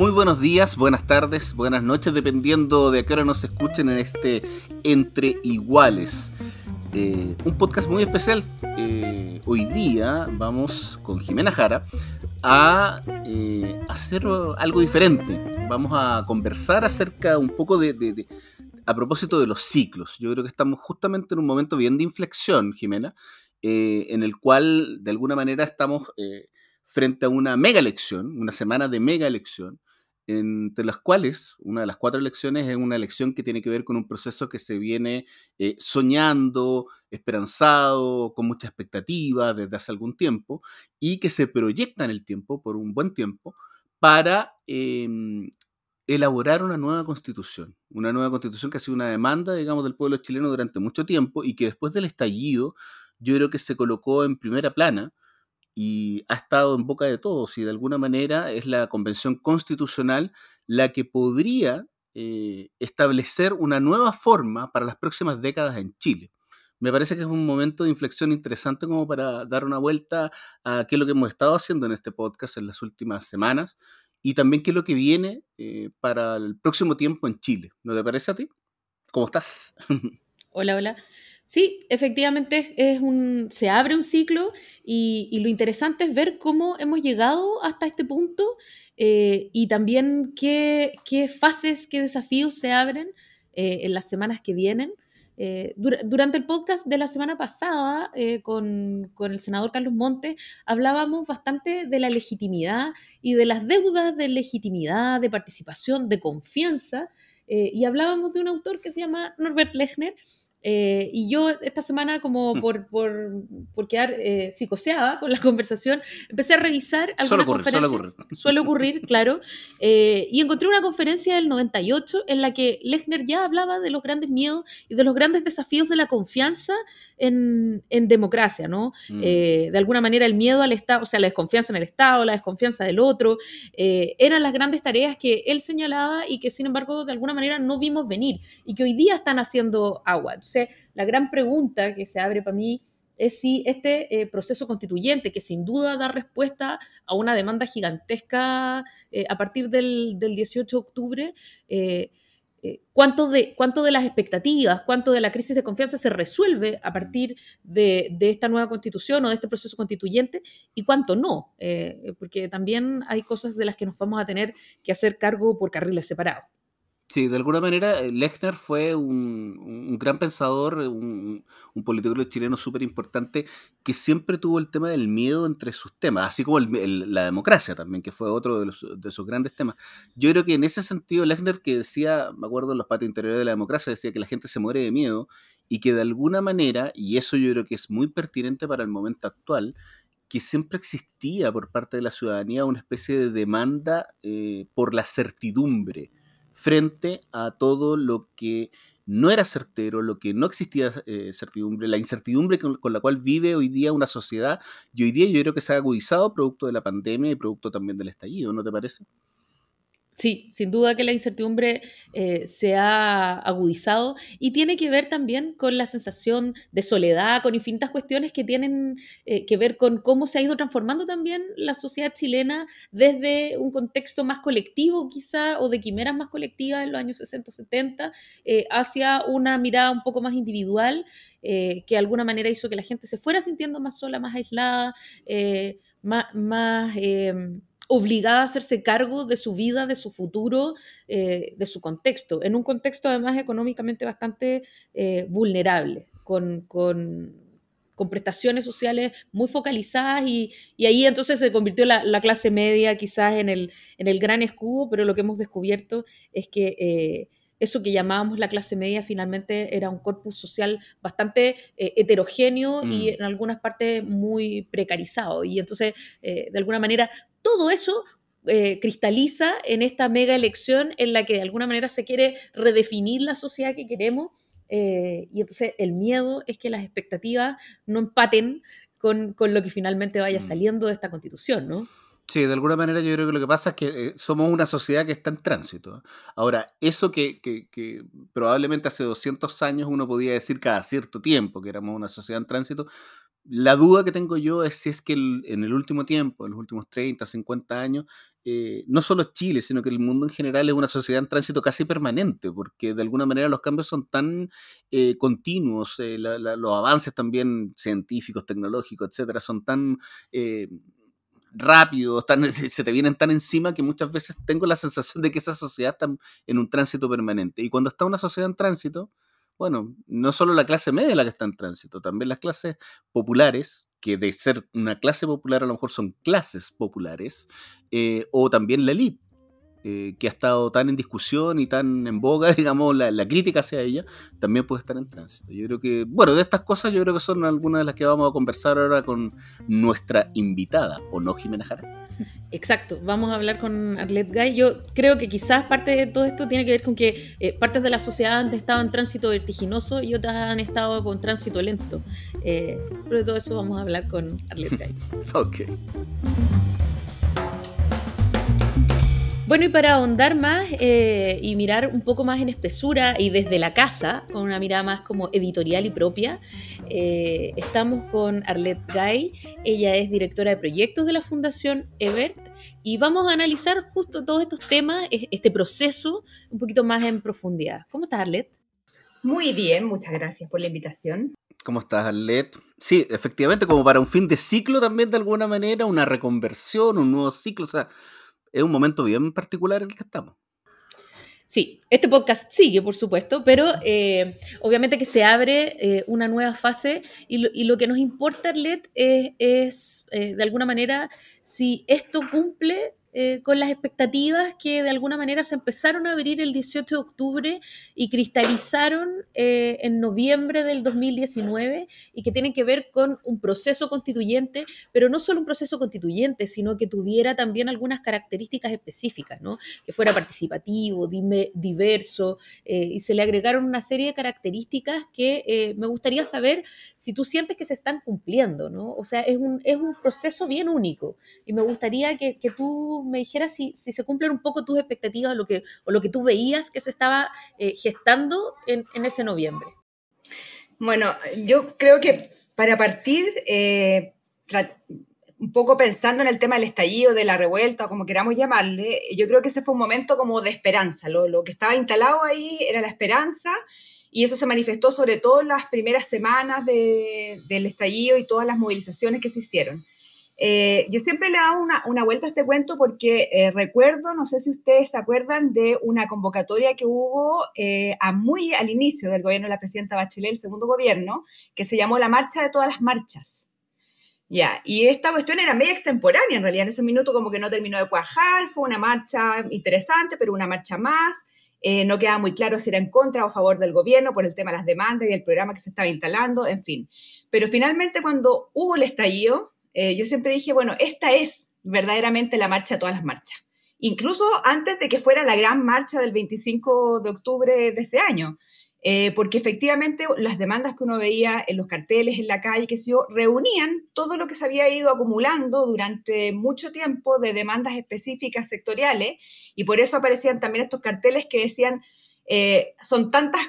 Muy buenos días, buenas tardes, buenas noches, dependiendo de a qué hora nos escuchen en este Entre Iguales. Eh, un podcast muy especial. Eh, hoy día vamos con Jimena Jara a eh, hacer algo diferente. Vamos a conversar acerca un poco de, a propósito de los ciclos. Yo creo que estamos justamente en un momento bien de inflexión, Jimena, en el cual de alguna manera estamos frente a una mega elección, una semana de mega elección, entre las cuales una de las cuatro elecciones es una elección que tiene que ver con un proceso que se viene eh, soñando, esperanzado, con mucha expectativa desde hace algún tiempo y que se proyecta en el tiempo, por un buen tiempo, para em, elaborar una nueva constitución. Una nueva constitución que ha sido una demanda, digamos, del pueblo chileno durante mucho tiempo y que después del estallido yo creo que se colocó en primera plana y ha estado en boca de todos y de alguna manera es la convención constitucional la que podría eh, establecer una nueva forma para las próximas décadas en Chile. Me parece que es un momento de inflexión interesante como para dar una vuelta a qué es lo que hemos estado haciendo en este podcast en las últimas semanas y también qué es lo que viene eh, para el próximo tiempo en Chile. ¿No te parece a ti? ¿Cómo estás? Hola, hola. Sí, efectivamente es un, se abre un ciclo y, lo interesante es ver cómo hemos llegado hasta este punto eh, y también qué, fases, qué desafíos se abren eh, en las semanas que vienen. Eh, durante el podcast de la semana pasada con, con, el senador Carlos Montes hablábamos bastante de la legitimidad y de las deudas de legitimidad, de participación, de confianza y hablábamos de un autor que se llama Norbert Lechner eh, y yo esta semana, como mm. por, por, por quedar eh, psicoseada con la conversación, empecé a revisar algunas suele ocurrir, Suele ocurrir. Suele ocurrir, claro. Eh, y encontré una conferencia del 98 en la que Lechner ya hablaba de los grandes miedos y de los grandes desafíos de la confianza en, en democracia, ¿no? Mm. de alguna manera el miedo al Estado, o sea, la desconfianza en el Estado, la desconfianza del otro, eran las grandes tareas que él señalaba y que sin embargo de alguna manera no vimos venir y que hoy día están haciendo agua la gran pregunta que se abre para mí es si este eh, proceso constituyente, que sin duda da respuesta a una demanda gigantesca eh, a partir del, 18 de octubre, eh, cuánto, de, cuánto de las expectativas, cuánto de la crisis de confianza se resuelve a partir de, de esta nueva constitución o de este proceso constituyente y cuánto no, porque también hay cosas de las que nos vamos a tener que hacer cargo por carriles separados. Sí, de alguna manera eh, Lechner fue un, gran pensador, un, político chileno súper importante que siempre tuvo el tema del miedo entre sus temas, así como la democracia también, que fue otro de, sus grandes temas. Yo creo que en ese sentido Lechner que decía, me acuerdo en los patios interiores de la democracia, decía que la gente se muere de miedo y que de alguna manera, y eso yo creo que es muy pertinente para el momento actual, que siempre existía por parte de la ciudadanía una especie de demanda eh, por la certidumbre frente a todo lo que no era certero, lo que no existía eh, certidumbre, la incertidumbre con, la cual vive hoy día una sociedad, y hoy día yo creo que se ha agudizado producto de la pandemia y producto también del estallido, ¿no te parece? Sí, sin duda que la incertidumbre eh, se ha agudizado y tiene que ver también con la sensación de soledad, con infinitas cuestiones que tienen eh, que ver con cómo se ha ido transformando también la sociedad chilena desde un contexto más colectivo quizá o de quimeras más colectivas en los años 60 70 eh, hacia una mirada un poco más individual que de alguna manera hizo que la gente se fuera sintiendo más sola, más aislada, más... más em, obligada a hacerse cargo de su vida, de su futuro, eh, de su contexto, en un contexto además económicamente bastante eh, vulnerable, con, prestaciones sociales muy focalizadas y, ahí entonces se convirtió la, clase media quizás en el, en el gran escudo, pero lo que hemos descubierto es que... Eh, eso que llamábamos la clase media finalmente era un corpus social bastante heterogéneo y mm. en algunas partes muy precarizado. Y entonces, de alguna manera, todo eso eh, cristaliza en esta mega elección en la que de alguna manera se quiere redefinir la sociedad que queremos. Eh, y entonces el miedo es que las expectativas no empaten con, con lo que finalmente vaya mm. saliendo de esta constitución, ¿no? Sí, de alguna manera yo creo que lo que pasa es que eh, somos una sociedad que está en tránsito. Ahora, eso que, que, que, probablemente hace 200 años uno podía decir cada cierto tiempo que éramos una sociedad en tránsito, la duda que tengo yo es si es que en el último tiempo, en los últimos 30, 50 años, eh, no solo Chile, sino que el mundo en general es una sociedad en tránsito casi permanente, porque de alguna manera los cambios son tan eh, continuos, eh, los avances también científicos, tecnológicos, etcétera, son tan rápidos, tan, se te vienen tan encima que muchas veces tengo la sensación de que esa sociedad está en un tránsito permanente. Y cuando está una sociedad en tránsito, bueno, no solo la clase media la que está en tránsito, también las clases populares, que de ser una clase popular a lo mejor son clases populares, eh, o también la élite, eh, que ha estado tan en discusión y tan en boga, digamos, la, la, crítica hacia ella, también puede estar en tránsito. Yo creo que, bueno, de estas cosas yo creo que son algunas de las que vamos a conversar ahora con nuestra invitada, ¿o no, Jimena Jara? Exacto, vamos a hablar con Arlette Guy. Yo creo que quizás parte de todo esto tiene que ver con que eh, partes de la sociedad han estado en tránsito vertiginoso y otras han estado con tránsito lento. Eh, pero de todo eso vamos a hablar con Arlette Guy. ok. Bueno, y para ahondar más eh, y mirar un poco más en espesura y desde la casa, con una mirada más como editorial y propia, eh, estamos con Arlette Gay. Ella es directora de proyectos de la Fundación Ebert y vamos a analizar justo todos estos temas, este proceso, un poquito más en profundidad. ¿Cómo estás, Arlette? Muy bien, muchas gracias por la invitación. ¿Cómo estás, Arlette? Sí, efectivamente, como para un fin de ciclo también de alguna manera, una reconversión, un nuevo ciclo, o sea es un momento bien particular en el que estamos. Sí, este podcast sigue, por supuesto, pero eh, obviamente que se abre eh, una nueva fase y lo, que nos importa, Arlet, es, es eh, de alguna manera si esto cumple eh, con las expectativas que de alguna manera se empezaron a abrir el 18 de octubre y cristalizaron eh, en noviembre del 2019 y que tienen que ver con un proceso constituyente, pero no solo un proceso constituyente, sino que tuviera también algunas características específicas, ¿no? que fuera participativo, diverso, eh, y se le agregaron una serie de características que me gustaría saber si tú sientes que se están cumpliendo, ¿no? O sea, es un, es un proceso bien único y me gustaría que, que tú me dijeras si, se cumplen un poco tus expectativas o lo que, o lo que tú veías que se estaba eh, gestando en, ese noviembre. Bueno, yo creo que para partir, eh, un poco pensando en el tema del estallido, de la revuelta, como queramos llamarle, yo creo que ese fue un momento como de esperanza. Lo, lo que estaba instalado ahí era la esperanza y eso se manifestó sobre todo en las primeras semanas del estallido y todas las movilizaciones que se hicieron. Eh, yo siempre le he dado una, vuelta a este cuento porque eh, recuerdo, no sé si ustedes se acuerdan de una convocatoria que hubo eh, a muy al inicio del gobierno de la presidenta Bachelet, el segundo gobierno, que se llamó la Marcha de todas las Marchas. Ya, y esta cuestión era media extemporánea en realidad, en ese minuto como que no terminó de cuajar, fue una marcha interesante, pero una marcha más. no quedaba muy claro si era en contra o a favor del gobierno por el tema de las demandas y el programa que se estaba instalando, en fin. Pero finalmente cuando hubo el estallido, eh, yo siempre dije, bueno, esta es verdaderamente la marcha de todas las marchas. Incluso antes de que fuera la gran marcha del 25 de octubre de ese año. Eh, porque efectivamente las demandas que uno veía en los carteles, en la calle, que se reunían todo lo que se había ido acumulando durante mucho tiempo de demandas específicas sectoriales, y por eso aparecían también estos carteles que decían, eh, son tantas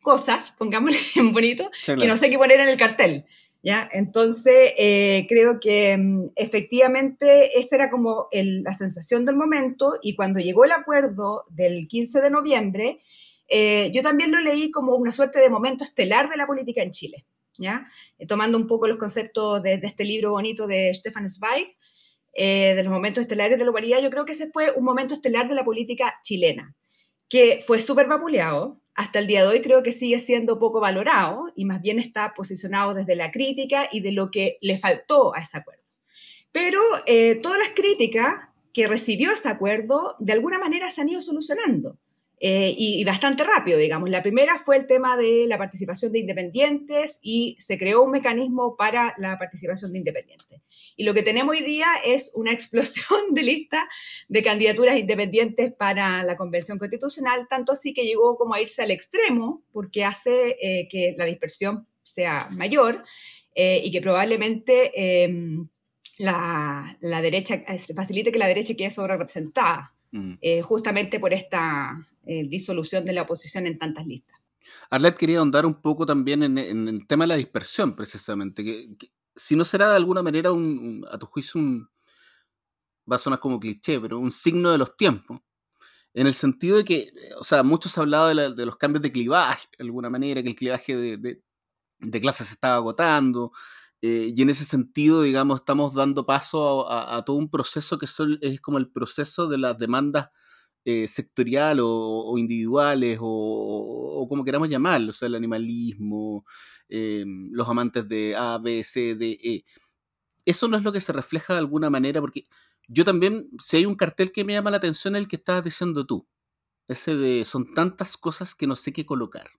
cosas, pongámosle en bonito, que no sé qué poner en el cartel. ¿Ya? Entonces, eh, creo que mm, efectivamente esa era como la sensación del momento y cuando llegó el acuerdo del 15 de noviembre, eh, yo también lo leí como una suerte de momento estelar de la política en Chile, ¿ya? Eh, tomando un poco los conceptos de, este libro bonito de Stefan Zweig, de los momentos estelares de la humanidad, yo creo que ese fue un momento estelar de la política chilena, que fue súper vapuleado, hasta el día de hoy creo que sigue siendo poco valorado y más bien está posicionado desde la crítica y de lo que le faltó a ese acuerdo. Pero eh, todas las críticas que recibió ese acuerdo de alguna manera se han ido solucionando. Eh, y, bastante rápido, digamos. La primera fue el tema de la participación de independientes y se creó un mecanismo para la participación de independientes. Y lo que tenemos hoy día es una explosión de lista de candidaturas independientes para la Convención Constitucional, tanto así que llegó como a irse al extremo, porque hace eh, que la dispersión sea mayor eh, y que probablemente em, la, la, derecha, facilite que la derecha quede sobre Mm. justamente por esta eh, disolución de la oposición en tantas listas. Arlet quería ahondar un poco también en, el tema de la dispersión, precisamente. Que, si no será de alguna manera, un, a tu juicio, un, va a sonar como cliché, pero un signo de los tiempos. En el sentido de que, o sea, muchos han hablado de, los cambios de clivaje, de alguna manera, que el clivaje de, de, clases se estaba agotando. Eh, y en ese sentido, digamos, estamos dando paso a, todo un proceso que es como el proceso de las demandas eh, sectorial o, individuales o, como queramos llamarlo, o sea, el animalismo, eh, los amantes de A, B, C, D, E. Eso no es lo que se refleja de alguna manera, porque yo también, si hay un cartel que me llama la atención, el que estabas diciendo tú. Ese de son tantas cosas que no sé qué colocar.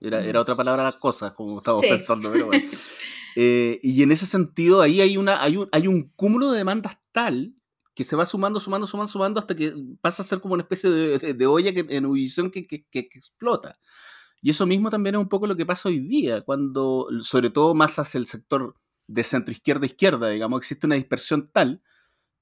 Era, era otra palabra las cosas, como estábamos pensando, pero bueno. Eh, y en ese sentido, ahí hay, una, hay, un, hay un cúmulo de demandas tal que se va sumando, sumando, sumando, sumando hasta que pasa a ser como una especie de, olla que, en ebullición que, que, explota. Y eso mismo también es un poco lo que pasa hoy día, cuando, sobre todo más hacia el sector de centro izquierda izquierda, digamos, existe una dispersión tal,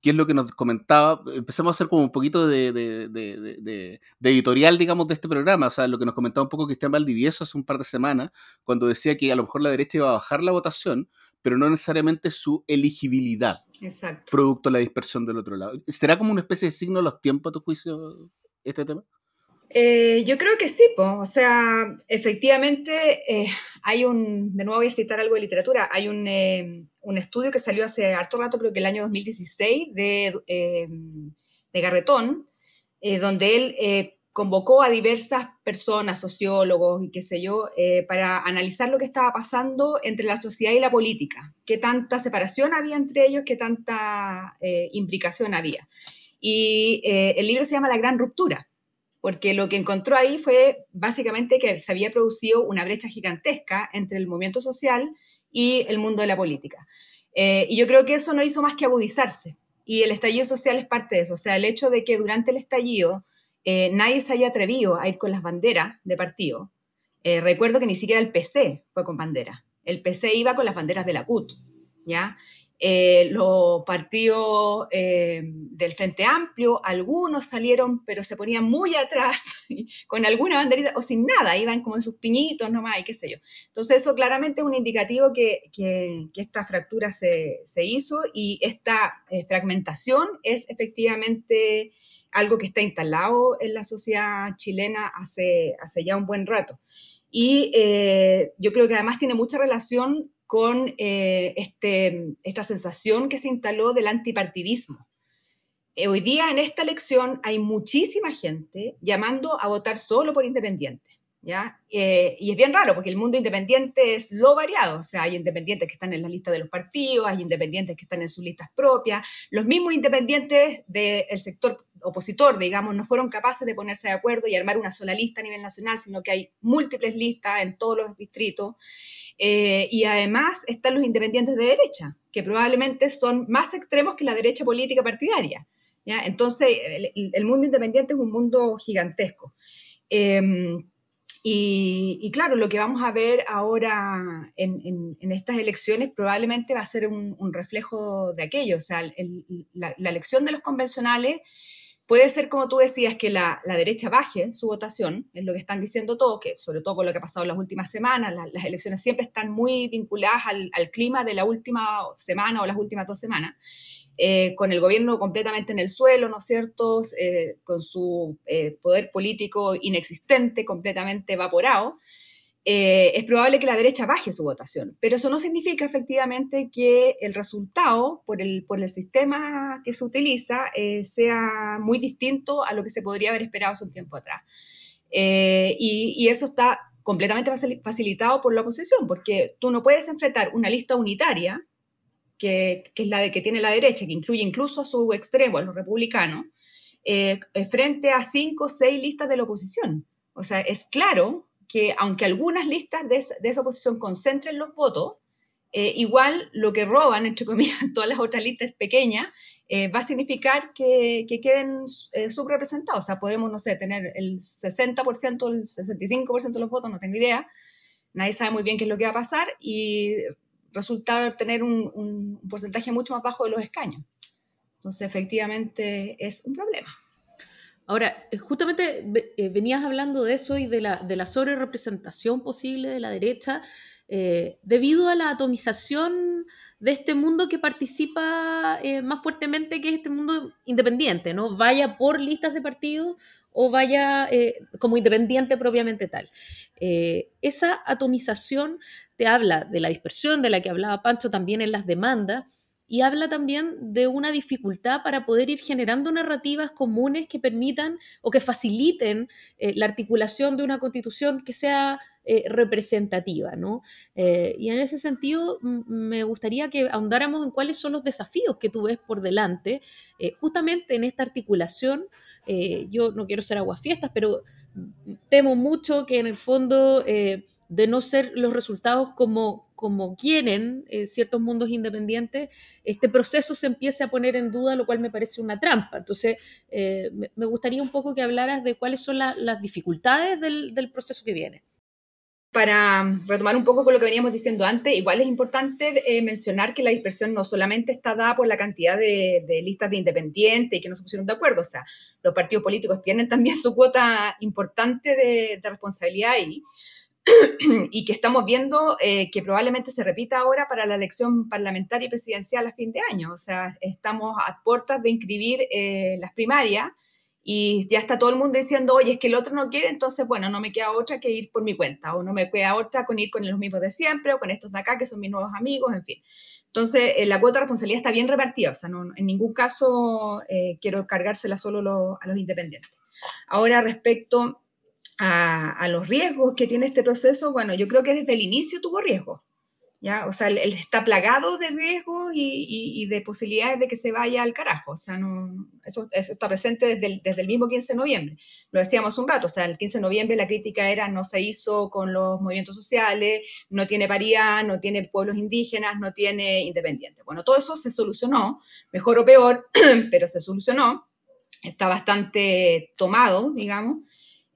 que es lo que nos comentaba, empezamos a hacer como un poquito de, de, editorial, digamos, de este programa, o sea, lo que nos comentaba un poco Cristian Valdivieso hace un par de semanas, cuando decía que a lo mejor la derecha iba a bajar la votación, pero no necesariamente su elegibilidad. Exacto. Producto de la dispersión del otro lado. ¿Será como una especie de signo de los tiempos, a tu juicio, este tema? Eh, yo creo que sí, o sea, efectivamente eh, hay un, de nuevo voy a citar algo de literatura, hay un, eh, un, estudio que salió hace harto rato, creo que el año 2016, de, de Garretón, donde él convocó a diversas personas, sociólogos y qué sé yo, eh, para analizar lo que estaba pasando entre la sociedad y la política, qué tanta separación había entre ellos, qué tanta eh, implicación había. Y eh, el libro se llama La Gran Ruptura, porque lo que encontró ahí fue básicamente que se había producido una brecha gigantesca entre el movimiento social y el mundo de la política. y yo creo que eso no hizo más que agudizarse. Y el estallido social es parte de eso. O sea, el hecho de que durante el estallido eh, nadie se haya atrevido a ir con las banderas de partido. Eh, recuerdo que ni siquiera el PC fue con bandera. El PC iba con las banderas de la CUT, ¿ya? Eh, los partidos del Frente Amplio, algunos salieron, pero se ponían muy atrás, con alguna banderita o sin nada, iban como en sus piñitos nomás y qué sé yo. Entonces eso claramente es un indicativo que, que, esta fractura se, se, hizo y esta fragmentación es efectivamente algo que está instalado en la sociedad chilena hace, hace ya un buen rato. Y eh, yo creo que además tiene mucha relación con eh, este, esta sensación que se instaló del antipartidismo. Eh, hoy día en esta elección hay muchísima gente llamando a votar solo por independientes. ¿Ya? y es bien raro porque el mundo independiente es lo variado, o sea, hay independientes que están en la lista de los partidos, hay independientes que están en sus listas propias, los mismos independientes del sector opositor, digamos, no fueron capaces de ponerse de acuerdo y armar una sola lista a nivel nacional, sino que hay múltiples listas en todos los distritos. Eh, y además están los independientes de derecha, que probablemente son más extremos que la derecha política partidaria. Entonces, el, mundo independiente es un mundo gigantesco. Em, y, claro, lo que vamos a ver ahora en, estas elecciones probablemente va a ser un, reflejo de aquello. O sea, la, elección de los convencionales Puede ser, como tú decías, que la, derecha baje su votación, es lo que están diciendo todos, que sobre todo con lo que ha pasado en las últimas semanas, las elecciones siempre están muy vinculadas al, clima de la última semana o las últimas dos semanas, eh, con el gobierno completamente en el suelo, ¿no es cierto?, eh, con su eh, poder político inexistente, completamente evaporado. Eh, es probable que la derecha baje su votación, pero eso no significa efectivamente que el resultado por el, por el sistema que se utiliza eh, sea muy distinto a lo que se podría haber esperado hace un tiempo atrás. Eh, y, eso está completamente facilitado por la oposición, porque tú no puedes enfrentar una lista unitaria, que, que, es la de que tiene la derecha, que incluye incluso a su extremo, a los republicanos, eh, frente a cinco o seis listas de la oposición. O sea, es claro que aunque algunas listas de, esa oposición concentren los votos, igual lo que roban, entre comillas, todas las otras listas pequeñas, va a significar que, que queden subrepresentados. O sea, podemos, no sé, tener el 60%, el 65% de los votos, no tengo idea. Nadie sabe muy bien qué es lo que va a pasar y resultar tener un, porcentaje mucho más bajo de los escaños. Entonces, efectivamente, es un problema. Ahora, eh, justamente eh, venías hablando de eso y de la, de la sobre representación posible de la derecha, eh, debido a la atomización de este mundo que participa más fuertemente que este mundo independiente, ¿no? Vaya por listas de partidos o vaya como independiente propiamente tal. esa atomización te habla de la dispersión de la que hablaba Pancho también en las demandas y habla también de una dificultad para poder ir generando narrativas comunes que permitan o que faciliten eh, la articulación de una constitución que sea eh, representativa. ¿no? Eh, y en ese sentido, me gustaría que ahondáramos en cuáles son los desafíos que tú ves por delante, justamente en esta articulación. yo no quiero ser aguafiestas, pero temo mucho que en el fondo de no ser los resultados como, como quieren eh, ciertos mundos independientes, este proceso se empiece a poner en duda, lo cual me parece una trampa. Entonces, eh, me, gustaría un poco que hablaras de cuáles son las dificultades del, del, proceso que viene. Para retomar un poco con lo que veníamos diciendo antes, igual es importante eh, mencionar que la dispersión no solamente está dada por la cantidad de, de listas de independientes y que no se pusieron de acuerdo, o sea, los partidos políticos tienen también su cuota importante de, responsabilidad y que estamos viendo eh, que probablemente se repita ahora para la elección parlamentaria y presidencial a fin de año. O sea, estamos a puertas de inscribir eh, las primarias y ya está todo el mundo diciendo, oye, es que el otro no quiere, entonces, bueno, no me queda otra que ir por mi cuenta, o no me queda otra con ir con los mismos de siempre, o con estos de acá que son mis nuevos amigos, en fin. Entonces, eh, la cuota de responsabilidad está bien repartida, o sea, no, en ningún caso quiero cargársela solo a los independientes. Ahora, respecto a, los riesgos que tiene este proceso, bueno, yo creo que desde el inicio tuvo riesgos. ¿ya? O sea, él, está plagado de riesgos y, de posibilidades de que se vaya al carajo. O sea, no, eso, está presente desde el, desde el, mismo 15 de noviembre. Lo decíamos un rato, o sea, el 15 de noviembre la crítica era no se hizo con los movimientos sociales, no tiene paridad, no tiene pueblos indígenas, no tiene independientes. Bueno, todo eso se solucionó, mejor o peor, pero se solucionó. Está bastante tomado, digamos.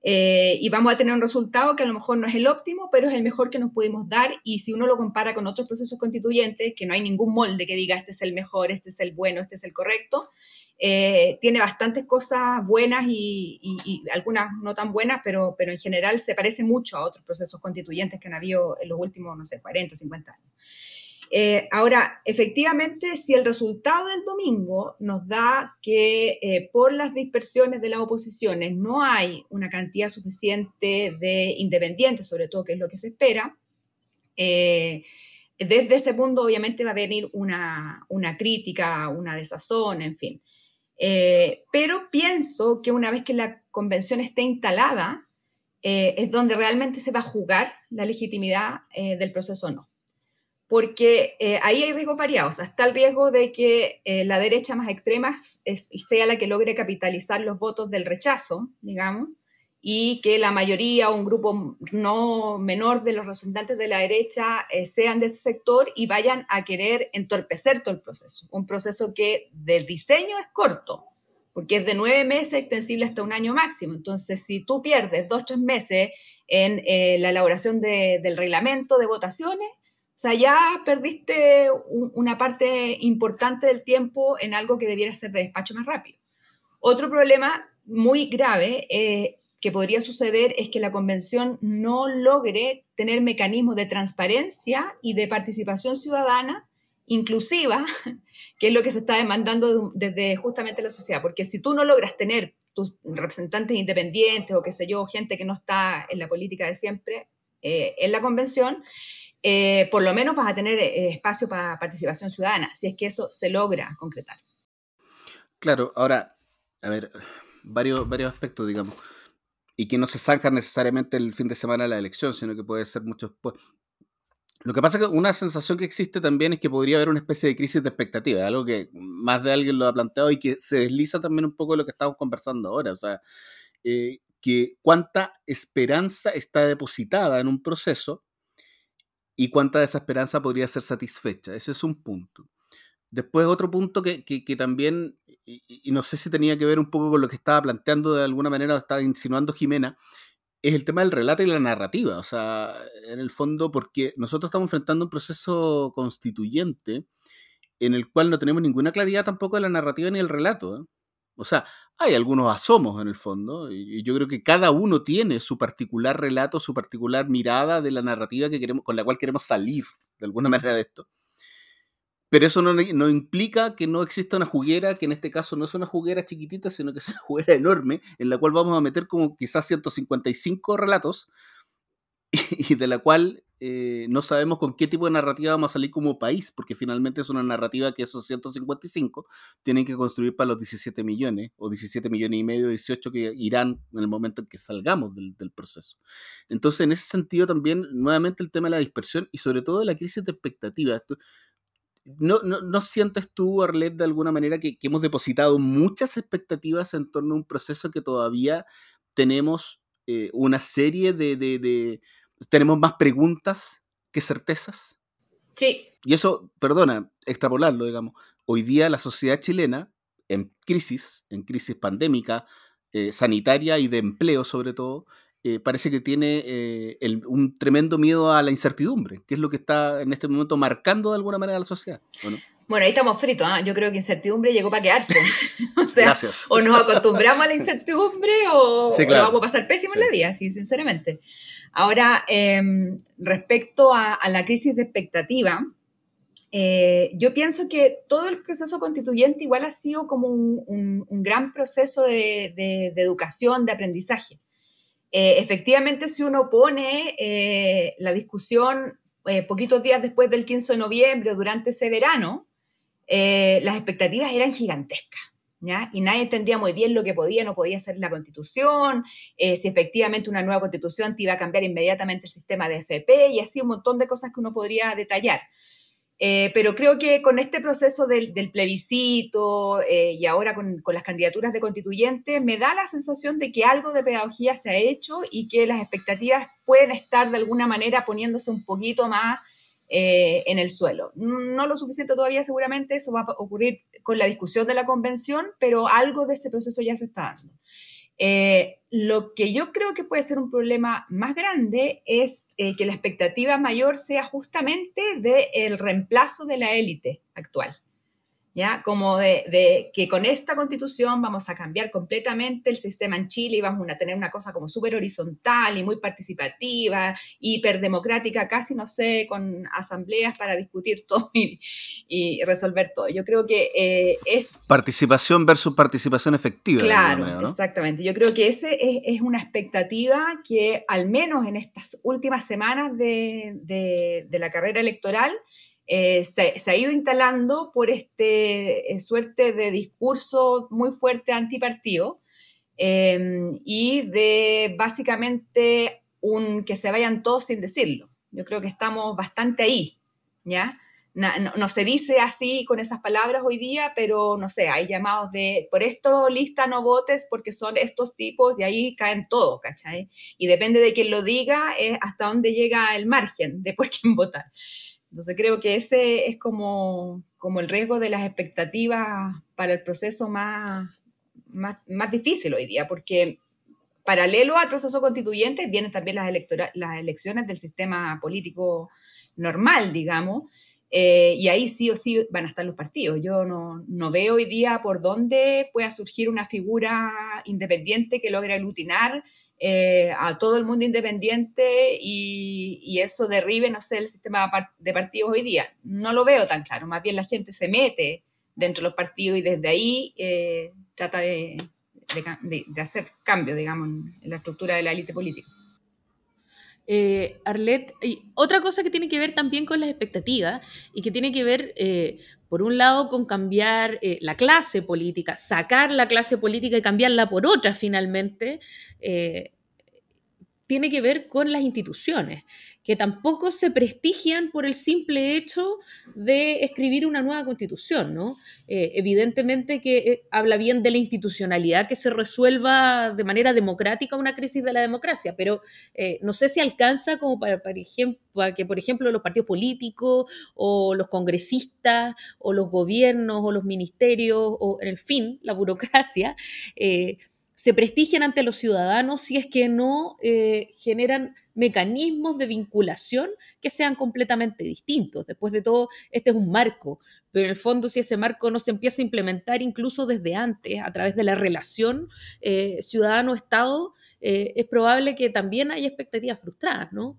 Eh, y vamos a tener un resultado que a lo mejor no es el óptimo, pero es el mejor que nos pudimos dar. Y si uno lo compara con otros procesos constituyentes, que no hay ningún molde que diga este es el mejor, este es el bueno, este es el correcto, eh, tiene bastantes cosas buenas y, y, algunas no tan buenas, pero, pero en general se parece mucho a otros procesos constituyentes que han habido en los últimos, no sé, 40, 50 años. Eh, ahora, efectivamente, si el resultado del domingo nos da que eh, por las dispersiones de las oposiciones no hay una cantidad suficiente de independientes, sobre todo que es lo que se espera, eh, desde ese punto obviamente va a venir una, una crítica, una desazón, en fin. pero pienso que una vez que la convención esté instalada, es donde realmente se va a jugar la legitimidad del proceso o no porque eh, ahí hay riesgos variados. Está el riesgo de que eh, la derecha más extrema sea la que logre capitalizar los votos del rechazo, digamos, y que la mayoría o un grupo no menor de los representantes de la derecha eh, sean de ese sector y vayan a querer entorpecer todo el proceso. Un proceso que del diseño es corto, porque es de nueve meses extensible hasta un año máximo. Entonces, si tú pierdes dos, tres meses en la elaboración del reglamento de votaciones, o sea, ya perdiste una parte importante del tiempo en algo que debiera ser de despacho más rápido. Otro problema muy grave eh, que podría suceder es que la convención no logre tener mecanismos de transparencia y de participación ciudadana inclusiva, que es lo que se está demandando desde justamente la sociedad. Porque si tú no logras tener tus representantes independientes o qué sé yo, gente que no está en la política de siempre eh, en la convención, eh, por lo menos vas a tener eh, espacio para participación ciudadana, si es que eso se logra concretar. Claro, ahora, a ver, varios, varios aspectos, digamos, y que no se sacan necesariamente el fin de semana de la elección, sino que puede ser mucho después. Lo que pasa es que una sensación que existe también es que podría haber una especie de crisis de expectativa, algo que más de alguien lo ha planteado y que se desliza también un poco de lo que estamos conversando ahora. O sea, eh, que cuánta esperanza está depositada en un proceso y cuánta de esa esperanza podría ser satisfecha. Ese es un punto. Después otro punto que, también, y, no sé si tenía que ver un poco con lo que estaba planteando de alguna manera, estaba insinuando Jimena, es el tema del relato y la narrativa. O sea, en el fondo, porque nosotros estamos enfrentando un proceso constituyente en el cual no tenemos ninguna claridad tampoco de la narrativa ni el relato. ¿eh? O sea, hay algunos asomos en el fondo, y yo creo que cada uno tiene su particular relato, su particular mirada de la narrativa que queremos, con la cual queremos salir de alguna manera de esto. Pero eso no, implica que no exista una juguera, que en este caso no es una juguera chiquitita, sino que es una juguera enorme, en la cual vamos a meter como quizás 155 relatos, y, de la cual eh, no sabemos con qué tipo de narrativa vamos a salir como país, porque finalmente es una narrativa que esos 155 tienen que construir para los 17 millones, o 17 millones y medio, 18 que irán en el momento en que salgamos del, proceso. Entonces, en ese sentido también, nuevamente el tema de la dispersión y sobre todo la crisis de expectativas. ¿No, no, sientes tú, Arlet, de alguna manera que, hemos depositado muchas expectativas en torno a un proceso que todavía tenemos eh, una serie de, Tenemos más preguntas que certezas? Sí. Y eso, perdona, extrapolarlo, digamos. Hoy día la sociedad chilena, en crisis, en crisis pandémica, eh, sanitaria y de empleo sobre todo, eh, parece que tiene eh, un tremendo miedo a la incertidumbre, que es lo que está en este momento marcando de alguna manera a la sociedad. Bueno, ahí estamos fritos. ¿ah? Yo creo que incertidumbre llegó para quedarse. o sea, o nos acostumbramos a la incertidumbre o, vamos a pasar pésimo en la vida, sí, sinceramente. Ahora, em, respecto a, la crisis de expectativa, eh, yo pienso que todo el proceso constituyente igual ha sido como un, gran proceso de, educación, de aprendizaje. Eh, efectivamente, si uno pone eh, la discusión poquitos días después del 15 de noviembre o durante ese verano, las expectativas eran gigantescas. ¿Ya? Y nadie entendía muy bien lo que podía o no podía ser la constitución, si efectivamente una nueva constitución te iba a cambiar inmediatamente el sistema de FP y así un montón de cosas que uno podría detallar. Eh, pero creo que con este proceso del, plebiscito eh, y ahora con, las candidaturas de constituyentes, me da la sensación de que algo de pedagogía se ha hecho y que las expectativas pueden estar de alguna manera poniéndose un poquito más eh, en el suelo. No lo suficiente todavía, seguramente eso va a ocurrir con la discusión de la convención, pero algo de ese proceso ya se está dando. Eh, lo que yo creo que puede ser un problema más grande es eh, que la expectativa mayor sea justamente del el reemplazo de la élite actual. ¿Ya? Como de, que con esta constitución vamos a cambiar completamente el sistema en Chile y vamos a tener una cosa como súper horizontal y muy participativa, hiperdemocrática, casi, no sé, con asambleas para discutir todo y, resolver todo. Yo creo que eh, es... Participación versus participación efectiva. Claro, exactamente. Yo creo que ese es, una expectativa que al menos en estas últimas semanas de, de la carrera electoral, eh, se, ha ido instalando por este eh, suerte de discurso muy fuerte antipartido em, y de básicamente un que se vayan todos sin decirlo. Yo creo que estamos bastante ahí, ¿ya? No, se dice así con esas palabras hoy día, pero no sé, hay llamados de, por esto lista no votes porque son estos tipos y ahí caen todos, ¿cachai? Y depende de quién lo diga, hasta dónde llega el margen de por quién votar. Entonces creo que ese es como, como el riesgo de las expectativas para el proceso más, más, más difícil hoy día, porque paralelo al proceso constituyente vienen también las, las elecciones del sistema político normal, digamos, eh, y ahí sí o sí van a estar los partidos. Yo no, no, veo hoy día por dónde pueda surgir una figura independiente que logre aglutinar eh, a todo el mundo independiente y, eso derribe, no sé, el sistema de partidos hoy día. No lo veo tan claro, más bien la gente se mete dentro de los partidos y desde ahí eh, trata de, hacer cambios, digamos, en la estructura de la élite política. Eh, Arlet, y otra cosa que tiene que ver también con las expectativas y que tiene que ver, por un lado, con cambiar la clase política, sacar la clase política y cambiarla por otra finalmente, tiene que ver con las instituciones, que tampoco se prestigian por el simple hecho de escribir una nueva constitución, ¿no? Eh, evidentemente que eh, habla bien de la institucionalidad que se resuelva de manera democrática una crisis de la democracia, pero eh, no sé si alcanza como para, para, que, por ejemplo, los partidos políticos o los congresistas o los gobiernos o los ministerios o, en el fin, la burocracia, se prestigian ante los ciudadanos si es que no generan mecanismos de vinculación que sean completamente distintos. Después de todo, este es un marco, pero en el fondo si ese marco no se empieza a implementar incluso desde antes, a través de la relación eh, ciudadano-Estado, eh, es probable que también haya expectativas frustradas, ¿no?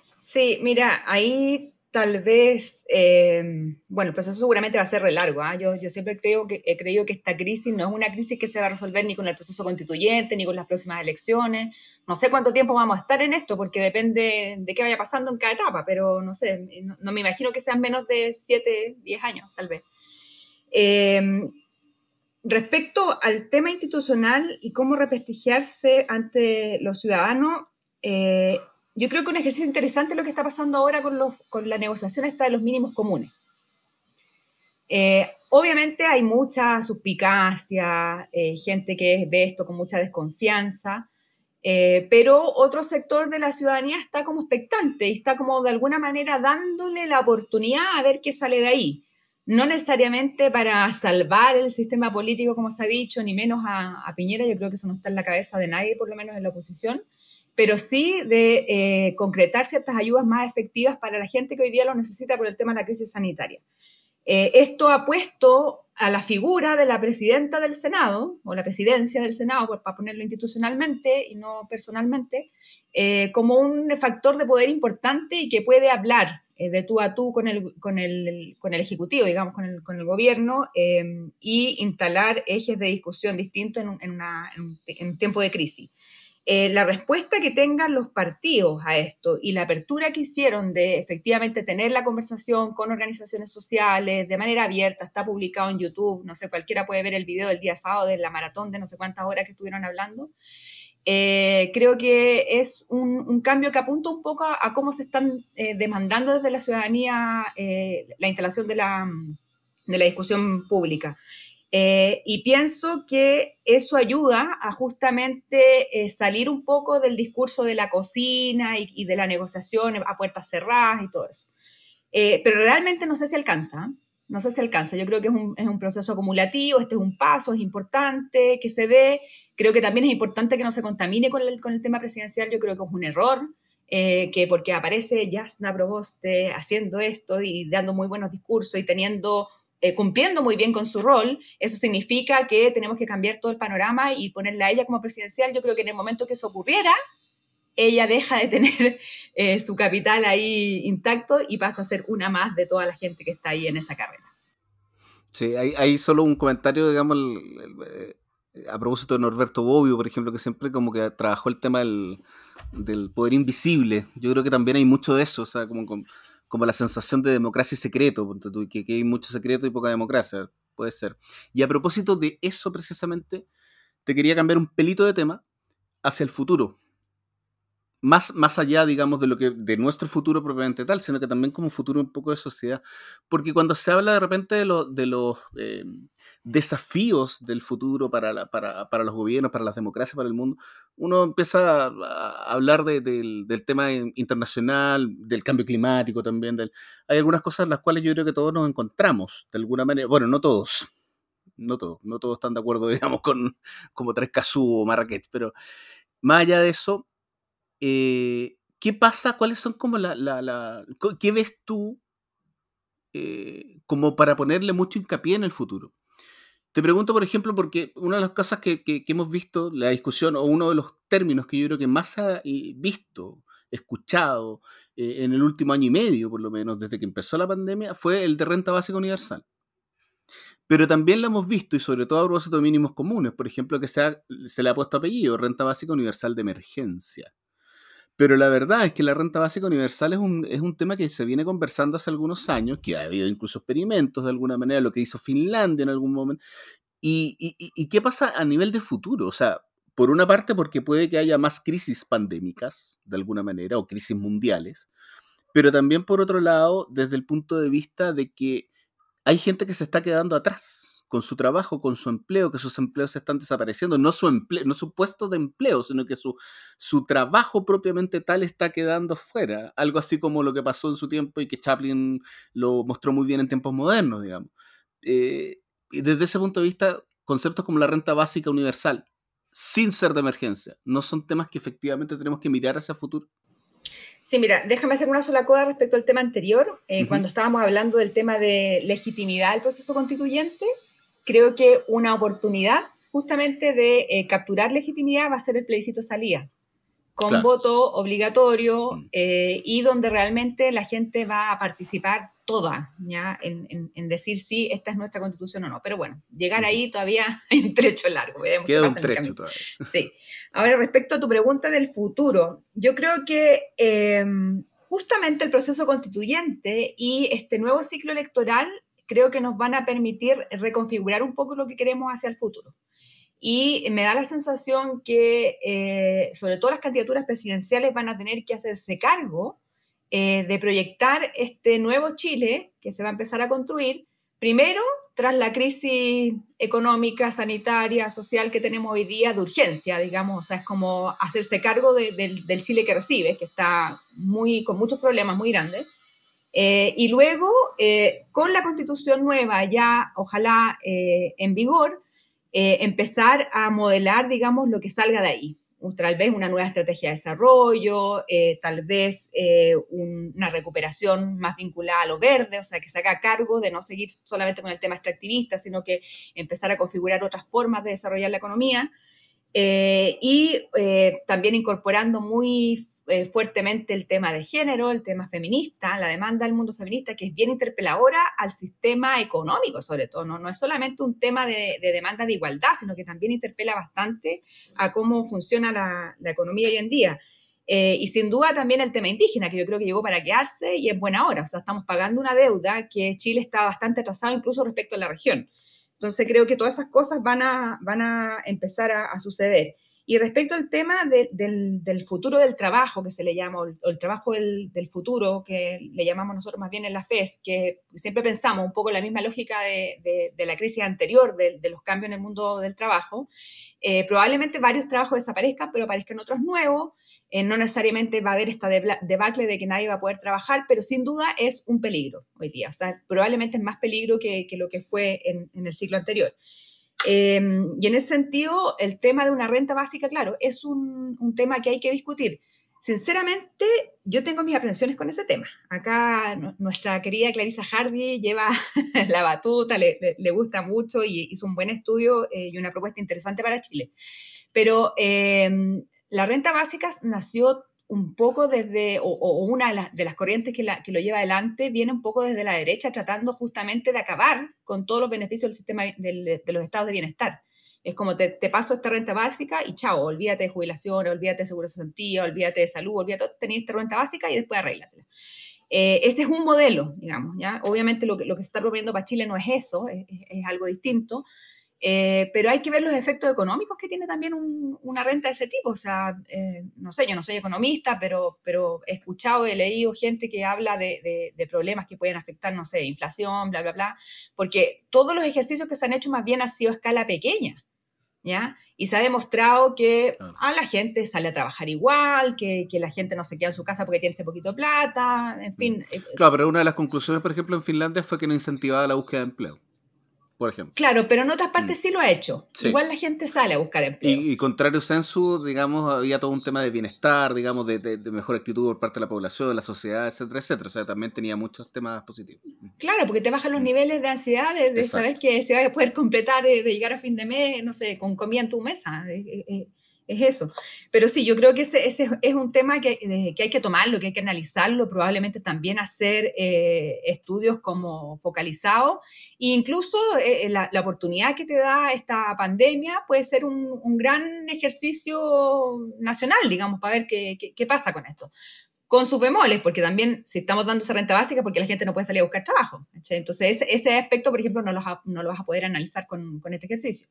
Sí, mira, ahí tal vez, eh, bueno, el proceso seguramente va a ser re largo. ¿ah? Yo, yo siempre creo que, he creído que esta crisis no es una crisis que se va a resolver ni con el proceso constituyente, ni con las próximas elecciones. No sé cuánto tiempo vamos a estar en esto, porque depende de qué vaya pasando en cada etapa, pero no sé, no, me imagino que sean menos de 7, 10 años, tal vez. Eh, respecto al tema institucional y cómo represtigiarse ante los ciudadanos, eh, yo creo que un ejercicio interesante es lo que está pasando ahora con, los, con la negociación esta de los mínimos comunes. Eh, obviamente hay mucha suspicacia, eh, gente que ve esto con mucha desconfianza, eh, pero otro sector de la ciudadanía está como expectante y está como de alguna manera dándole la oportunidad a ver qué sale de ahí. No necesariamente para salvar el sistema político, como se ha dicho, ni menos a, a Piñera, yo creo que eso no está en la cabeza de nadie, por lo menos en la oposición, pero sí de eh, concretar ciertas ayudas más efectivas para la gente que hoy día lo necesita por el tema de la crisis sanitaria. Eh, esto ha puesto a la figura de la presidenta del Senado, o la presidencia del Senado, para ponerlo institucionalmente y no personalmente, eh, como un factor de poder importante y que puede hablar de tú a tú con el, con el, con el Ejecutivo, digamos, con el, con el gobierno, y instalar ejes de discusión distintos en, en, en un tiempo de crisis. Eh, la respuesta que tengan los partidos a esto y la apertura que hicieron de efectivamente tener la conversación con organizaciones sociales de manera abierta, está publicado en YouTube, no sé, cualquiera puede ver el video del día sábado de la maratón de no sé cuántas horas que estuvieron hablando. Eh, creo que es un, cambio que apunta un poco a, cómo se están eh, demandando desde la ciudadanía la instalación de la, de la discusión pública. Eh, y pienso que eso ayuda a justamente eh, salir un poco del discurso de la cocina y, de la negociación a puertas cerradas y todo eso. Eh, pero realmente no sé si alcanza, no sé si alcanza. Yo creo que es un, es un, proceso acumulativo, este es un paso, es importante que se dé. Creo que también es importante que no se contamine con el, con el tema presidencial, yo creo que es un error. que porque aparece Jasna Proboste haciendo esto y dando muy buenos discursos y teniendo eh, cumpliendo muy bien con su rol, eso significa que tenemos que cambiar todo el panorama y ponerla a ella como presidencial. Yo creo que en el momento que eso ocurriera, ella deja de tener eh, su capital ahí intacto y pasa a ser una más de toda la gente que está ahí en esa carrera. Sí, hay, solo un comentario, digamos, eh, a propósito de Norberto Bobbio, por ejemplo, que siempre como que trabajó el tema del, del poder invisible. Yo creo que también hay mucho de eso, o sea, como con, como la sensación de democracia y secreto, que, que hay mucho secreto y poca democracia, puede ser. Y a propósito de eso precisamente, te quería cambiar un pelito de tema hacia el futuro. Más, más allá, digamos, de lo que de nuestro futuro propiamente tal, sino que también como futuro un poco de sociedad. Porque cuando se habla de repente de, lo, de los eh, desafíos del futuro para, para, para, los gobiernos, para las democracias, para el mundo, uno empieza a hablar del, tema internacional, del cambio climático también. Del, hay algunas cosas en las cuales yo creo que todos nos encontramos, de alguna manera. Bueno, no todos, no todos, no todos están de acuerdo, digamos, con como Casú o Marrakech, pero más allá de eso, eh, ¿qué pasa? ¿Cuáles son como la, la, ¿Qué ves tú eh, como para ponerle mucho hincapié en el futuro? Te pregunto, por ejemplo, porque una de las cosas que, hemos visto, la discusión, o uno de los términos que yo creo que más ha eh, visto, escuchado eh, en el último año y medio, por lo menos, desde que empezó la pandemia, fue el de renta básica universal. Pero también lo hemos visto, y sobre todo a propósito de mínimos comunes, por ejemplo, que se, se le ha puesto apellido, renta básica universal de emergencia. Pero la verdad es que la renta básica universal es un, es un tema que se viene conversando hace algunos años, que ha habido incluso experimentos de alguna manera, lo que hizo Finlandia en algún momento. ¿Y, y, qué pasa a nivel de futuro? O sea, Por una parte, porque puede que haya más crisis pandémicas, de alguna manera, o crisis mundiales, pero también por otro lado, desde el punto de vista de que hay gente que se está quedando atrás con su trabajo, con su empleo, que sus empleos están desapareciendo, no su, empleo, no su puesto de empleo, sino que su, su trabajo propiamente tal está quedando fuera. Algo así como lo que pasó en su tiempo y que Chaplin lo mostró muy bien en tiempos modernos, digamos. Eh, y desde ese punto de vista, conceptos como la renta básica universal, sin ser de emergencia, ¿no son temas que efectivamente tenemos que mirar hacia el futuro? Sí, mira, déjame hacer una sola cosa respecto al tema anterior. Eh, cuando estábamos hablando del tema de legitimidad del proceso constituyente, creo que una oportunidad justamente de eh, capturar legitimidad va a ser el plebiscito salida, con voto obligatorio mm. eh, y donde realmente la gente va a participar toda, ¿ya? En, decir si esta es nuestra constitución o no. Pero bueno, llegar ahí todavía hay un trecho largo. Queda un trecho todavía. Sí. Ahora, respecto a tu pregunta del futuro, yo creo que em, justamente el proceso constituyente y este nuevo ciclo electoral creo que nos van a permitir reconfigurar un poco lo que queremos hacia el futuro. Y me da la sensación que, eh, sobre todo las candidaturas presidenciales, van a tener que hacerse cargo eh, de proyectar este nuevo Chile que se va a empezar a construir, primero tras la crisis económica, sanitaria, social que tenemos hoy día de urgencia, digamos, o sea, es como hacerse cargo del Chile que recibe, que está muy, con muchos problemas muy grandes. Eh, y luego, eh, con la constitución nueva ya, ojalá en vigor, empezar a modelar, digamos, lo que salga de ahí tal vez una nueva estrategia de desarrollo, eh, tal vez eh, una recuperación más vinculada a lo verde, o sea, que se haga cargo de no seguir solamente con el tema extractivista, sino que empezar a configurar otras formas de desarrollar la economía. Eh, y también incorporando muy eh, fuertemente el tema de género, el tema feminista, la demanda del mundo feminista, que es bien interpeladora al sistema económico, sobre todo. No, no es solamente un tema de, demanda de igualdad, sino que también interpela bastante a cómo funciona la, economía hoy en día. Eh, y sin duda también el tema indígena, que yo creo que llegó para quedarse y es buena hora. O sea, estamos pagando una deuda que Chile está bastante atrasado incluso respecto a la región. Entonces creo que todas esas cosas van a, van a empezar a suceder. Y respecto al tema del, futuro del trabajo, que se le llama, o el, trabajo del, futuro, que le llamamos nosotros más bien en la FES, que siempre pensamos un poco la misma lógica de, la crisis anterior, de, los cambios en el mundo del trabajo, eh, probablemente varios trabajos desaparezcan, pero aparezcan otros nuevos. Eh, no necesariamente va a haber esta debacle de que nadie va a poder trabajar, pero sin duda es un peligro hoy día. O sea, probablemente es más peligro que, lo que fue en, en el ciclo anterior. Em, y en ese sentido, el tema de una renta básica, claro, es un, tema que hay que discutir. Sinceramente, yo tengo mis aprensiones con ese tema. Acá nuestra querida Clarisa Hardy lleva la batuta, le, gusta mucho y hizo un buen estudio eh, y una propuesta interesante para Chile. Pero em, la renta básica nació un poco desde, o, una de las, corrientes que, lo lleva adelante, viene un poco desde la derecha, tratando justamente de acabar con todos los beneficios del sistema de los estados de bienestar. Es como te, paso esta renta básica y chao, olvídate de jubilación, olvídate de seguro de santía, olvídate de salud, olvídate, tenías esta renta básica y después arréglatela. Eh, ese es un modelo, digamos, ¿ya? Obviamente lo que, lo que se está proponiendo para Chile no es eso, es, es algo distinto, eh, pero hay que ver los efectos económicos que tiene también una renta de ese tipo. O sea, eh, no sé, yo no soy economista, pero, pero he escuchado, he leído gente que habla de, de, problemas que pueden afectar, no sé, inflación, bla, bla, bla, porque todos los ejercicios que se han hecho más bien han sido a escala pequeña. ¿Ya? Y se ha demostrado que a la gente sale a trabajar igual, que, que, la gente no se queda en su casa porque tiene este poquito plata, en fin. Mm. Eh, claro, pero una de las conclusiones, por ejemplo, en Finlandia fue que no incentivaba la búsqueda de empleo por ejemplo. Claro, pero en otras partes mm. sí lo ha hecho. Igual la gente sale a buscar empleo. Y, contrario a censo, digamos, había todo un tema de bienestar, digamos, de, mejor actitud por parte de la población, de la sociedad, etcétera, etcétera. O sea, también tenía muchos temas positivos. Mm. Claro, porque te bajan los mm. niveles de ansiedad de, saber que se va a poder completar, eh, de llegar a fin de mes, no sé, con comida en tu mesa es eso. Pero sí, yo creo que ese, es un tema que, que, hay que tomarlo, que hay que analizarlo, probablemente también hacer eh, estudios como focalizados. E incluso eh, eh, la, oportunidad que te da esta pandemia puede ser un, gran ejercicio nacional, digamos, para ver qué, qué, pasa con esto. Con sus bemoles, porque también si estamos dando esa renta básica, porque la gente no puede salir a buscar trabajo. Entonces, ese, ese aspecto, por ejemplo, no lo, no vas a poder analizar con, con este ejercicio.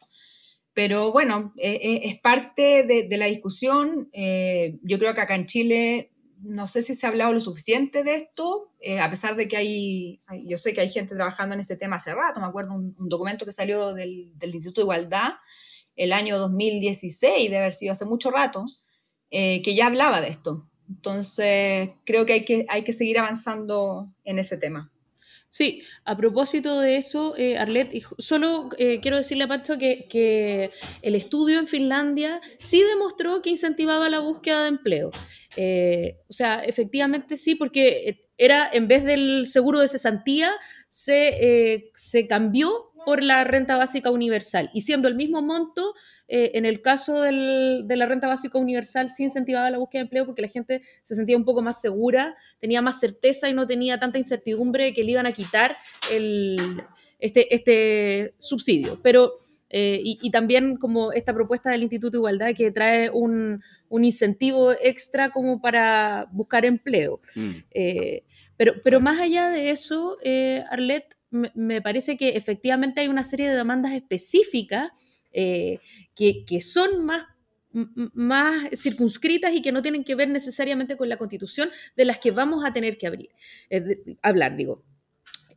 Pero bueno, eh, eh, es parte de, la discusión. Eh, yo creo que acá en Chile no sé si se ha hablado lo suficiente de esto, a pesar de que hay, yo sé que hay gente trabajando en este tema hace rato. Me acuerdo un, documento que salió del, del, Instituto de Igualdad el año 2016, de haber sido hace mucho rato, que ya hablaba de esto. Entonces, creo que hay que, hay que seguir avanzando en ese tema. Sí, a propósito de eso, eh, Arlet, solo eh, quiero decirle a Pacho que, el estudio en Finlandia sí demostró que incentivaba la búsqueda de empleo. Eh, o sea, efectivamente sí, porque era en vez del seguro de cesantía, se, se cambió por la renta básica universal y siendo el mismo monto, eh, en el caso de la renta básica universal sí incentivaba la búsqueda de empleo porque la gente se sentía un poco más segura, tenía más certeza y no tenía tanta incertidumbre de que le iban a quitar este, este subsidio. Pero, eh, y, también como esta propuesta del Instituto de Igualdad que trae un, incentivo extra como para buscar empleo. Mm. Eh, pero, pero más allá de eso, Arlet, me parece que efectivamente hay una serie de demandas específicas eh, que, son más más circunscritas y que no tienen que ver necesariamente con la constitución, de las que vamos a tener que abrir, eh, hablar, digo.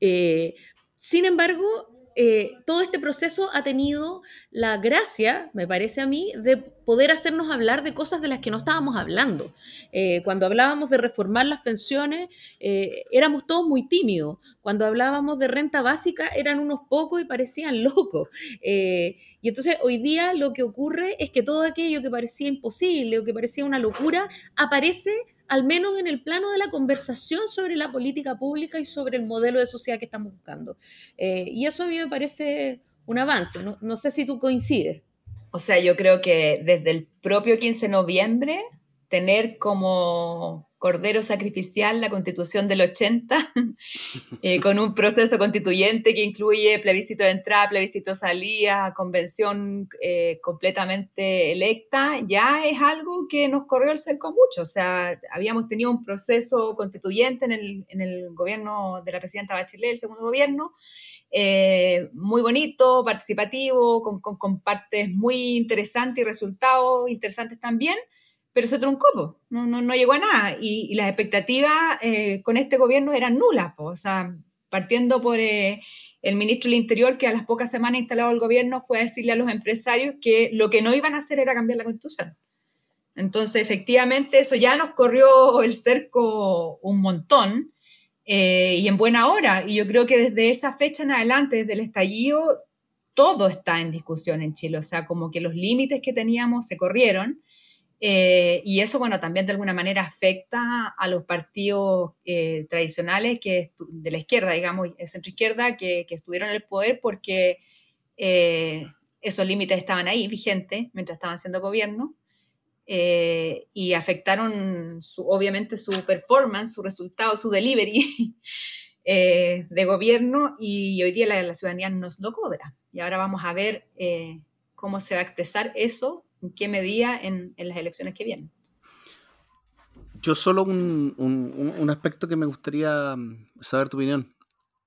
Eh, sin embargo, eh, todo este proceso ha tenido la gracia, me parece a mí, de poder hacernos hablar de cosas de las que no estábamos hablando. Eh, cuando hablábamos de reformar las pensiones, eh, éramos todos muy tímidos. Cuando hablábamos de renta básica, eran unos pocos y parecían locos. y entonces hoy día lo que ocurre es que todo aquello que parecía imposible o que parecía una locura, aparece al menos en el plano de la conversación sobre la política pública y sobre el modelo de sociedad que estamos buscando. Eh, y eso a mí me parece un avance. No, sé si tú coincides. O sea, yo creo que desde el propio 15 de noviembre, tener como Cordero Sacrificial, la constitución del 80, eh, con un proceso constituyente que incluye plebiscito de entrada, plebiscito de salida, convención eh, completamente electa, ya es algo que nos corrió el cerco mucho. O sea, habíamos tenido un proceso constituyente en el, en el gobierno de la presidenta Bachelet, el segundo gobierno, eh, muy bonito, participativo, con, con, con partes muy interesantes y resultados interesantes también pero se truncó, No, no, no, llegó a nada. Y, las expectativas eh, con este gobierno eran nulas, o sea, partiendo por eh, el ministro del Interior, que a las pocas semanas instalado el gobierno, fue a decirle a los empresarios que lo que no iban a hacer era cambiar la constitución. Entonces, efectivamente, eso ya nos corrió el cerco un montón eh, y en buena hora. Y yo creo que desde esa fecha en adelante, desde el estallido, todo está en discusión en Chile. O sea, como que los límites que teníamos se corrieron eh, y eso, bueno, también de alguna manera afecta a los partidos eh, tradicionales que de la izquierda, digamos, centro izquierda, que, que estuvieron en el poder porque eh, esos límites estaban ahí vigentes mientras estaban siendo gobierno y afectaron su, obviamente su performance, su resultado, su delivery de gobierno y hoy día la, la, ciudadanía nos lo cobra. Y ahora vamos a ver cómo se va a expresar eso en qué medida en, las elecciones que vienen. Yo solo un, aspecto que me gustaría mm, saber tu opinión.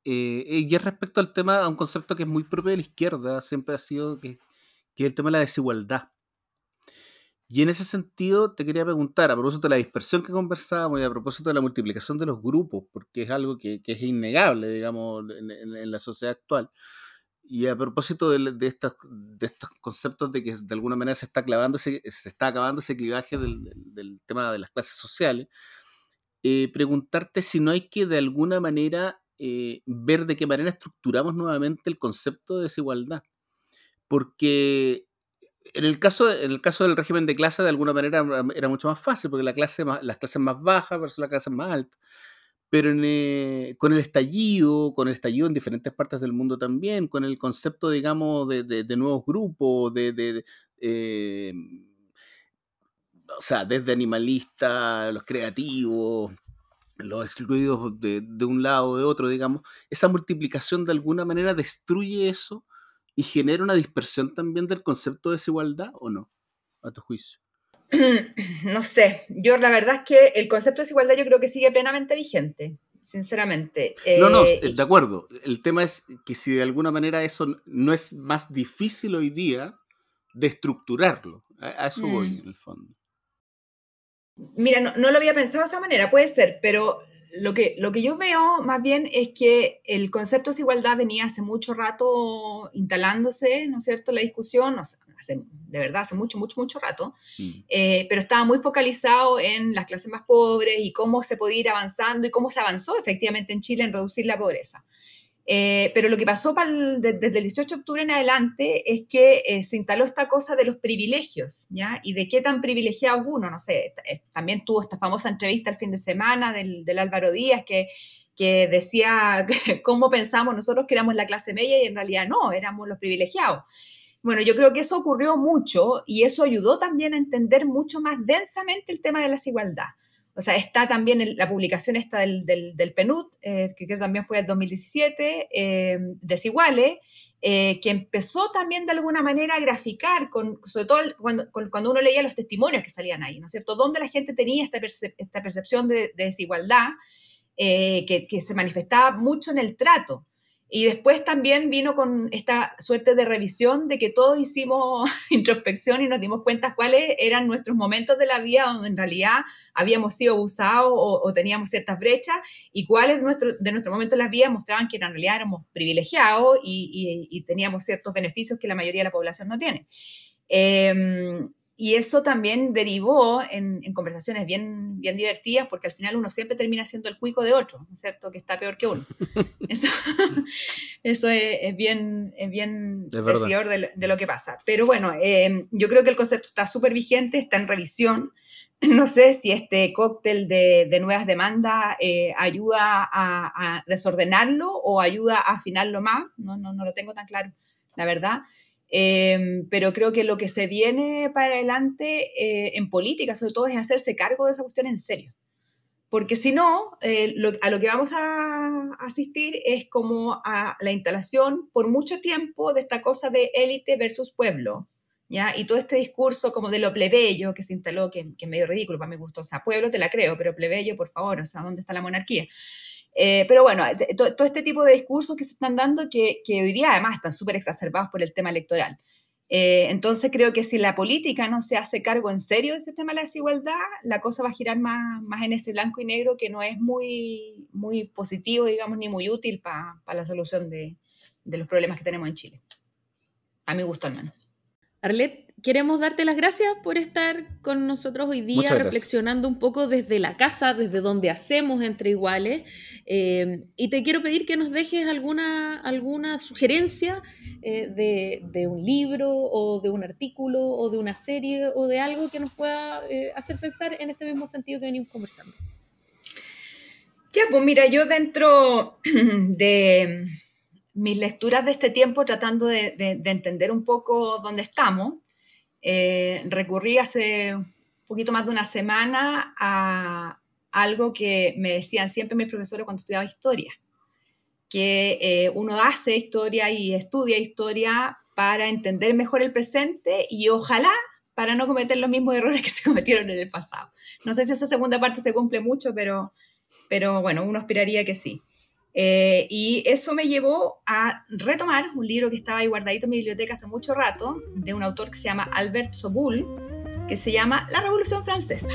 Eh, y es respecto al tema, a un concepto que es muy propio de la izquierda, siempre ha sido que, que es el tema de la desigualdad. Y en ese sentido te quería preguntar, a propósito de la dispersión que conversábamos y a propósito de la multiplicación de los grupos, porque es algo que, es innegable, digamos, en, la sociedad actual. Y a propósito de, estos, de estos conceptos de que de alguna manera se está clavando se está acabando ese clivaje del, tema de las clases sociales, eh, preguntarte si no hay que de alguna manera eh, ver de qué manera estructuramos nuevamente el concepto de desigualdad. Porque en el caso, en el caso del régimen de clase, de alguna manera era mucho más fácil, porque la clase las clases más bajas versus las clases más altas pero eh, con el estallido, con el estallido en diferentes partes del mundo también, con el concepto, digamos, de, nuevos grupos, de, eh, o sea, desde animalistas, los creativos, los excluidos de, de un lado o de otro, digamos, esa multiplicación de alguna manera destruye eso y genera una dispersión también del concepto de desigualdad, ¿o no? A tu juicio. No sé, yo la verdad es que el concepto de desigualdad yo creo que sigue plenamente vigente, sinceramente. No, no, eh, de acuerdo. El tema es que si de alguna manera eso no es más difícil hoy día de estructurarlo. A, eso voy, mm. en el fondo. Mira, no, no, lo había pensado de esa manera, puede ser, pero lo que, lo que yo veo más bien es que el concepto de desigualdad venía hace mucho rato instalándose, ¿no es cierto?, la discusión, de verdad, hace mucho, mucho, mucho rato, mm. eh, pero estaba muy focalizado en las clases más pobres y cómo se podía ir avanzando y cómo se avanzó efectivamente en Chile en reducir la pobreza. Eh, pero lo que pasó desde el 18 de octubre en adelante es que eh, se instaló esta cosa de los privilegios, ¿ya? Y de qué tan privilegiados uno, no sé, eh, también tuvo esta famosa entrevista el fin de semana del, Álvaro Díaz que, que decía cómo pensamos nosotros que éramos la clase media y en realidad no, éramos los privilegiados. Bueno, yo creo que eso ocurrió mucho y eso ayudó también a entender mucho más densamente el tema de la desigualdad. O sea, está también la publicación esta del, del, PNUD, eh, que creo también fue el 2017, eh, Desiguales, eh, que empezó también de alguna manera a graficar, con, sobre todo cuando, cuando, uno leía los testimonios que salían ahí, ¿no es cierto? Dónde la gente tenía esta, percepción de, desigualdad que, que, se manifestaba mucho en el trato. Y después también vino con esta suerte de revisión de que todos hicimos introspección y nos dimos cuenta cuáles eran nuestros momentos de la vida donde en realidad habíamos sido abusados o, teníamos ciertas brechas y cuáles de nuestros de nuestro de la vida mostraban que en realidad éramos privilegiados y, teníamos ciertos beneficios que la mayoría de la población no tiene. Em, y eso también derivó en, conversaciones bien, bien divertidas, porque al final uno siempre termina siendo el cuico de otro, ¿no es cierto? Que está peor que uno. Eso, eso es, bien, es bien decidor de, lo que pasa. Pero bueno, eh, yo creo que el concepto está súper vigente, está en revisión. No sé si este cóctel de, de nuevas demandas eh, ayuda a, a, desordenarlo o ayuda a afinarlo más. No, no, no lo tengo tan claro, la verdad. Em, pero creo que lo que se viene para adelante eh, en política, sobre todo, es hacerse cargo de esa cuestión en serio. Porque si no, eh, a lo que vamos a asistir es como a la instalación por mucho tiempo de esta cosa de élite versus pueblo. ¿Ya? Y todo este discurso como de lo plebeyo que se instaló, que es medio ridículo para mi gusto, o sea, pueblo te la creo, pero plebeyo, por favor, o sea, ¿dónde está la monarquía? Eh, pero bueno, todo este tipo de discursos que se están dando que, que hoy día además están súper exacerbados por el tema electoral. Eh, entonces creo que si la política no se hace cargo en serio de este tema de la desigualdad, la cosa va a girar más, más en ese blanco y negro que no es muy, muy positivo, digamos, ni muy útil para la solución de, de los problemas que tenemos en Chile. A mi gusto al menos. Arlet, queremos darte las gracias por estar con nosotros hoy día, reflexionando un poco desde la casa, desde donde hacemos entre iguales. Eh, y te quiero pedir que nos dejes alguna, alguna sugerencia eh, de, un libro o de un artículo o de una serie o de algo que nos pueda eh, hacer pensar en este mismo sentido que venimos conversando. Ya, pues mira, yo dentro de mis lecturas de este tiempo, tratando de entender un poco dónde estamos, eh, recurrí hace un poquito más de una semana a algo que me decían siempre mis profesores cuando estudiaba historia, que eh, uno hace historia y estudia historia para entender mejor el presente y ojalá para no cometer los mismos errores que se cometieron en el pasado. No sé si esa segunda parte se cumple mucho, pero, pero bueno, uno esperaría que sí. Eh, y eso me llevó a retomar un libro que estaba ahí guardadito en mi biblioteca hace mucho rato, de un autor que se llama Albert Soboul, que se llama La Revolución Francesa.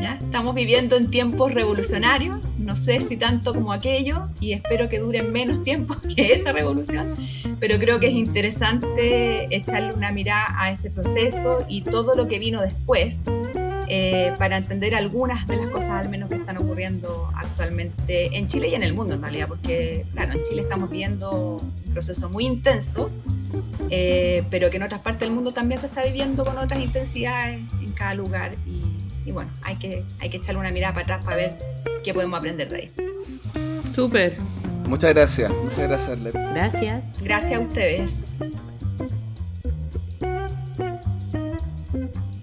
¿ya? Estamos viviendo en tiempos revolucionarios, no sé si tanto como aquello, y espero que duren menos tiempo que esa revolución, pero creo que es interesante echarle una mirada a ese proceso y todo lo que vino después, eh, para entender algunas de las cosas al menos que están ocurriendo actualmente en Chile y en el mundo en realidad, porque claro, en Chile estamos viviendo un proceso muy intenso, eh, pero que en otras partes del mundo también se está viviendo con otras intensidades en cada lugar y, bueno, hay que, hay que echarle una mirada para atrás para ver qué podemos aprender de ahí. Súper. Muchas gracias, muchas gracias, Gracias. Gracias a ustedes.